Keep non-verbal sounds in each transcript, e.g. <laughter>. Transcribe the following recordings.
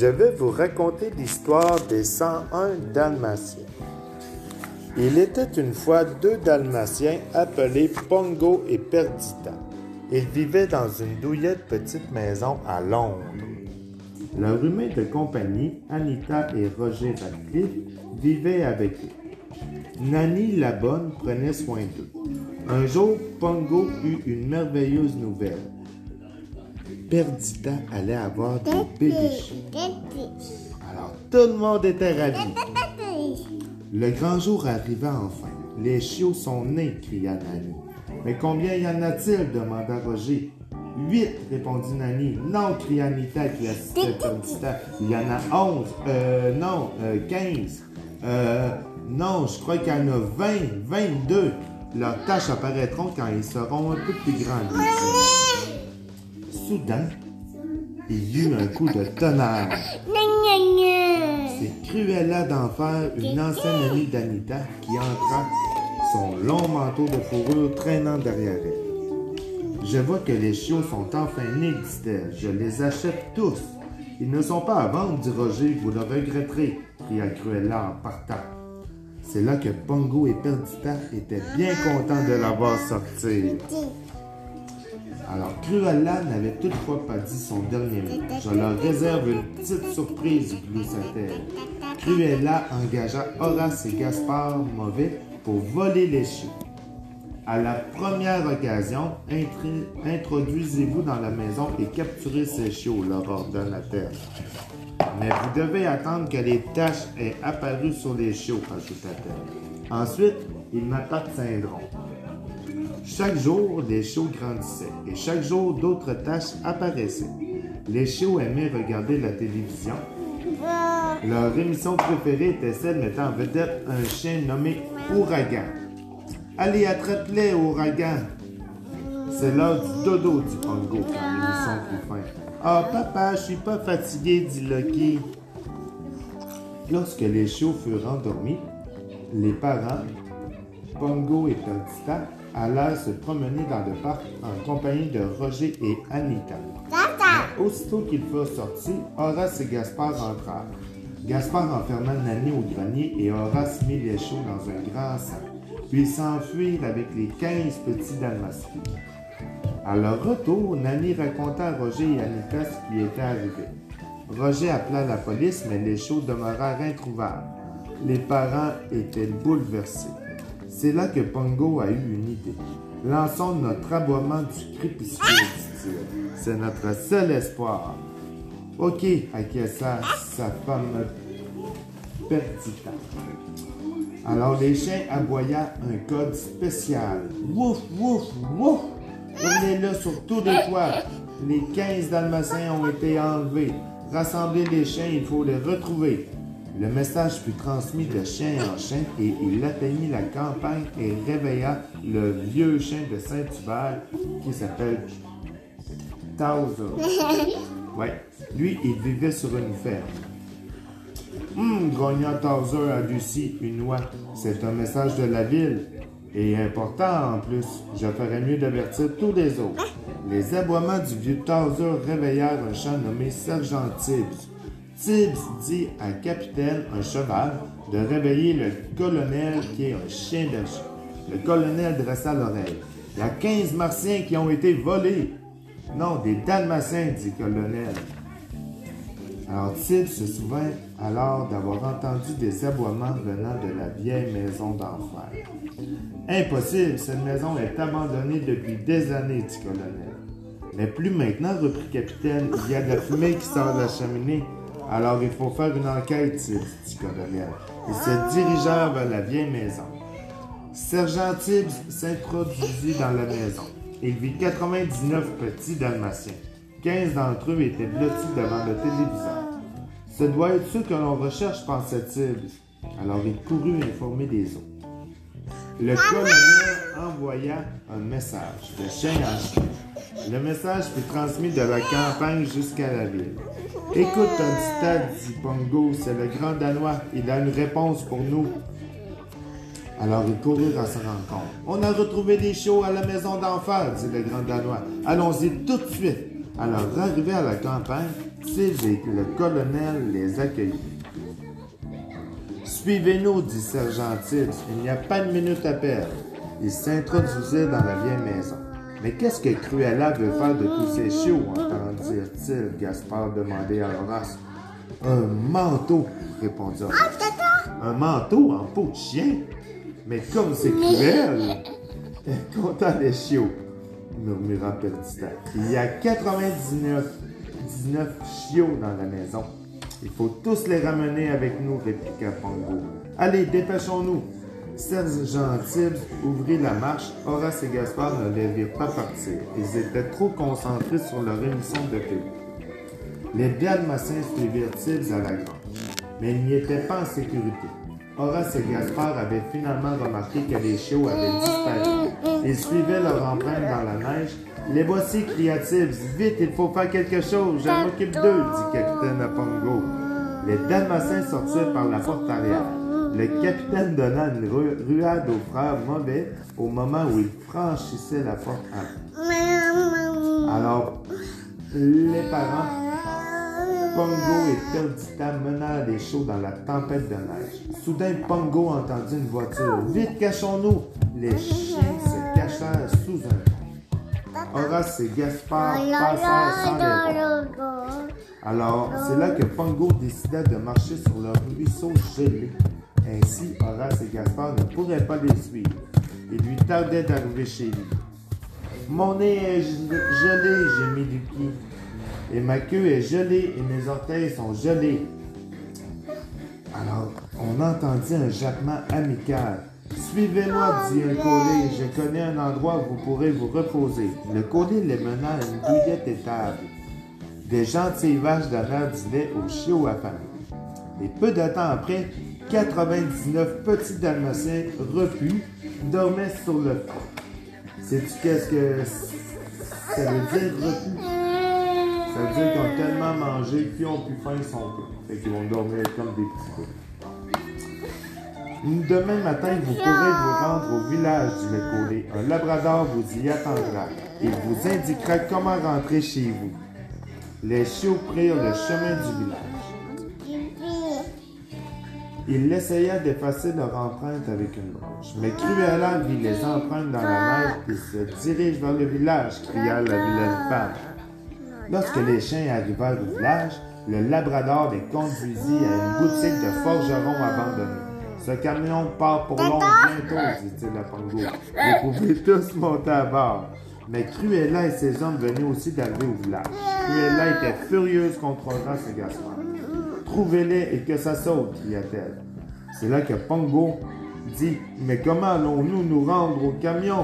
je vais vous raconter l'histoire des 101 Dalmatiens. Il était une fois deux Dalmatiens appelés Pongo et Perdita. Ils vivaient dans une douillette petite maison à Londres. Leur humain de compagnie, Anita et Roger Radcliffe, vivaient avec eux. Nanny la bonne prenait soin d'eux. Un jour, Pongo eut une merveilleuse nouvelle. Perdita allait avoir des bébés. Alors tout le monde était ravi. Le grand jour arriva enfin. Les chiots sont nés, cria Nanny. Mais combien y en a-t-il? demanda Roger. Huit, répondit Nanny. Non, cria Anita qui assistait Perdita. Il y en a onze. Euh, non, euh, quinze. Euh, non, je crois qu'il y en a vingt, vingt-deux. Leurs tâches apparaîtront quand ils seront un peu plus grands. Soudain, il y eut un coup de tonnerre. C'est Cruella d'enfer, une ancienne amie d'Anita, qui entra, son long manteau de fourrure traînant derrière elle. Je vois que les chiots sont enfin nés, dit-elle. Je les achète tous. Ils ne sont pas à vendre, dit Roger. Vous le regretterez, cria Cruella en partant. C'est là que Pongo et Perdita étaient bien contents de la voir sortir. Alors, Cruella n'avait toutefois pas dit son dernier mot. Je leur réserve une petite surprise, gloussa-t-elle. Cruella engagea Horace et Gaspard Mauvais pour voler les chiots. À la première occasion, introduisez-vous dans la maison et capturez ces chiots, leur ordonna-t-elle. Mais vous devez attendre que les taches aient apparu sur les chiots, ajouta-t-elle. Ensuite, ils m'appartiendront. Chaque jour, les chiots grandissaient et chaque jour, d'autres taches apparaissaient. Les chiots aimaient regarder la télévision. Leur émission préférée était celle mettant en vedette un chien nommé Ouragan. Allez, attrape-les, Ouragan! C'est l'heure du dodo, dit Pongo quand l'émission prit fin. Ah, papa, je suis pas fatigué, dit Lucky. Lorsque les chiots furent endormis, les parents, Pongo et Perdita, allèrent se promener dans le parc en compagnie de Roger et Anita. Mais aussitôt qu'ils furent sortis, Horace et Gaspard entrèrent. Gaspard enferma Nanny au grenier et Horace mit les chiots dans un grand sac. Puis s'enfuirent avec les quinze petits dalmatiens. À leur retour, Nanny raconta à Roger et Anita ce qui était arrivé. Roger appela la police, mais les chiots demeurèrent introuvables. Les parents étaient bouleversés. C'est là que Pongo a eu une idée. Lançons notre aboiement du crépuscule, dit-il. C'est notre seul espoir. Ok, acquiesça sa femme Perdita. Alors les chiens aboyaient un code spécial. Wouf, wouf, wouf! Tournez-le sur tous les toits. Les 15 dalmatiens ont été enlevés. Rassemblez les chiens, il faut les retrouver. Le message fut transmis de chien en chien et il atteignit la campagne et réveilla le vieux chien de Saint-Hubert qui s'appelle Towser. <laughs> Ouais, lui, il vivait sur une ferme. Hum, grogna Towser à Lucie, une oie. C'est un message de la ville. Et important en plus. Je ferais mieux d'avertir tous les autres. Les aboiements du vieux Towser réveillèrent un chat nommé Sergent Tibbs. Tibbs dit à Capitaine, un cheval, de réveiller le colonel qui est un chien d'argent. Le colonel dressa l'oreille. Il y a 15 martiens qui ont été volés. Non, des dalmatiens, dit le colonel. Alors Tibbs se souvint alors d'avoir entendu des aboiements venant de la vieille maison d'enfer. Impossible, cette maison est abandonnée depuis des années, dit colonel. Mais plus maintenant, reprit capitaine, il y a de la fumée qui sort de la cheminée. Alors il faut faire une enquête, dit le colonel. Ils se dirigèrent vers la vieille maison. Sergent Tibbs s'introduisit dans la maison. Il vit 99 petits dalmatiens. 15 d'entre eux étaient blottis devant le téléviseur. Ce doit être ceux que l'on recherche, pensait-il. Alors il courut informer des autres. Le colonel envoya un message de chien en chien. Le message fut transmis de la campagne jusqu'à la ville. Écoute, Todstad, dit Pongo, c'est le grand Danois. Il a une réponse pour nous. Alors ils coururent à sa rencontre. On a retrouvé des chiots à la maison d'enfer, dit le grand Danois. Allons-y tout de suite. Alors, arrivé à la campagne, et le colonel les accueillirent. Suivez-nous, dit Sergent Tibbs, il n'y a pas de minute à perdre. Ils s'introduisaient dans la vieille maison. Mais qu'est-ce que Cruella veut faire de tous ces chiots, entendirent-ils Gaspard demandait à Horace. Un manteau, répondit Horace. Un manteau en peau de chien? Mais comme c'est cruel! Content les chiots, murmura Perdita. Il y a 99 19 chiots dans la maison. Il faut tous les ramener avec nous, répliqua Pongo. Allez, dépêchons-nous. Sergent Tibbs ouvrit la marche. Horace et Gaspard ne les virent pas partir. Ils étaient trop concentrés sur leur émission de pays. Les Dalmatiens suivirent Tibbs à la grange, mais ils n'y étaient pas en sécurité. Horace et Gaspard avaient finalement remarqué que les chiots avaient disparu. Ils suivaient leur empreinte dans la neige. Les voici, cria Tibbs. Vite, il faut faire quelque chose. Je m'occupe d'eux, dit Capitaine Apongo. Les Dalmatiens sortirent par la porte arrière. Le capitaine donna une ruade aux frères mauvais au moment où ils franchissaient la porte Alors, les parents, Pongo et Perdita menèrent les chiots dans la tempête de neige. Soudain, Pongo entendit une voiture. Vite, cachons-nous! Les chiens se cachèrent sous un. Horace et Gaspard passèrent sans Alors, c'est là que Pongo décida de marcher sur le ruisseau gelé. Ainsi, Horace et Gaspard ne pourraient pas les suivre. Il lui tardait d'arriver chez lui. Mon nez est gelé, gémit Lucky. Et ma queue est gelée et mes orteils sont gelés. Alors, on entendit un jappement amical. Suivez-moi, dit un collier. Je connais un endroit où vous pourrez vous reposer. Le collier les mena à une douillette étable. Des gentilles vaches donnèrent du lait aux chiots affamés. Et peu de temps après, 99 petits dalmatiens repus dormaient sur le fond. Sais-tu qu'est-ce que ça veut dire repus? Ça veut dire qu'ils ont tellement mangé qu'ils ont plus faim, ils sont. Fait qu'ils vont dormir comme des petits. Demain matin, vous pourrez vous rendre au village du Mécolé. Un labrador vous y attendra. Il vous indiquera comment rentrer chez vous. Les chiots prirent le chemin du village. Il essaya d'effacer leur empreinte avec une branche, mais Cruella vit les empreintes dans la neige et se dirige vers le village, cria la vilaine femme. Lorsque les chiens arrivèrent au village, le labrador les conduisit à une boutique de forgeron abandonnée. Ce camion part pour Londres bientôt, dit-il à Pongo. Vous pouvez tous monter à bord. Mais Cruella et ses hommes venaient aussi d'arriver au village. Cruella était furieuse contre et Gaspard. Trouvez-les et que ça saute, cria-t-elle. C'est là que Pongo dit Mais comment allons-nous nous rendre au camion?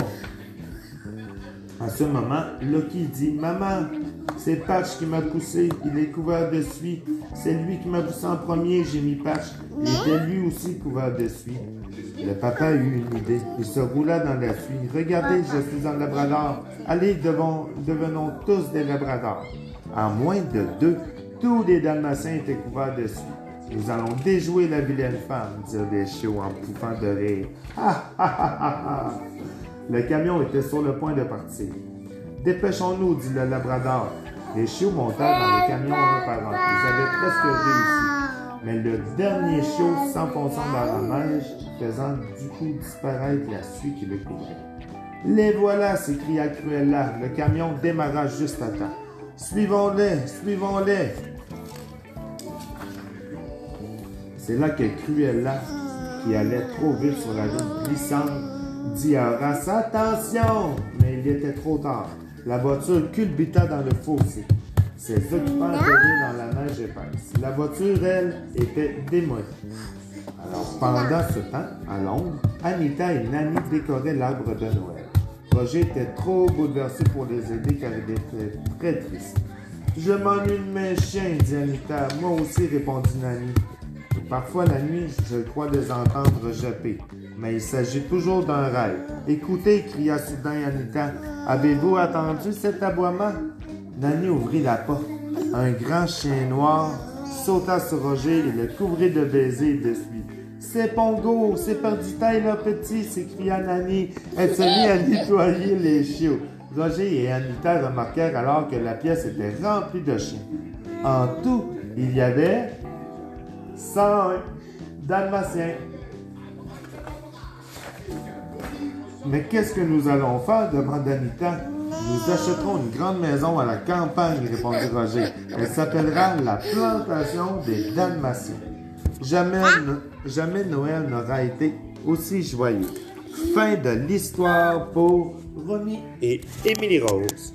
À ce moment, Loki dit Maman, c'est Patch qui m'a poussé, il est couvert de suie. C'est lui qui m'a poussé en premier, j'ai mis Patch. Il était lui aussi couvert de suie. Le papa eut une idée. Il se roula dans la suie. Regardez, je suis un labrador. Allez, devenons tous des labradors. En moins de deux, tous les dalmatiens étaient couverts de suie. Nous allons déjouer la vilaine femme, dirent les chiots en pouffant de rire. <laughs> Le camion était sur le point de partir. Dépêchons-nous, dit le labrador. Les chiots montèrent dans le camion un par. Ils avaient presque réussi. Mais le dernier chiot s'enfonçant dans la neige, faisant du coup disparaître la suie qui le couvrait. Les voilà, s'écria Cruella. Le camion démarra juste à temps. Suivons-les, suivons-les. C'est là que Cruella, qui allait trop vite sur la route glissante, dit à Horace Attention Mais il était trop tard. La voiture culbuta dans le fossé. Ses occupants étaient dans la neige épaisse. La voiture, elle, était démolie. Alors, pendant ce temps, à Londres, Anita et Nanny décoraient l'arbre de Noël. Roger était trop bouleversé pour les aider car il était très triste. Je m'ennuie de mes chiens, dit Anita. Moi aussi, répondit Nanny. Parfois la nuit, je crois les entendre japper, mais il s'agit toujours d'un rêve. Écoutez, cria soudain Anita, avez-vous attendu cet aboiement? Nanny ouvrit la porte. Un grand chien noir sauta sur Roger et le couvrit de baisers et de suie. C'est Pongo, c'est Perdita et le petit, s'écria Nanny. Elle se mit à nettoyer les chiots. Roger et Anita remarquèrent alors que la pièce était remplie de chiens. En tout, il y avait 101 dalmatiens. Mais qu'est-ce que nous allons faire demanda Anita. Nous achèterons une grande maison à la campagne, répondit Roger. Elle s'appellera la plantation des Dalmatiens. Jamais, jamais Noël n'aura été aussi joyeux. Fin de l'histoire pour Ronnie et Émilie Rose.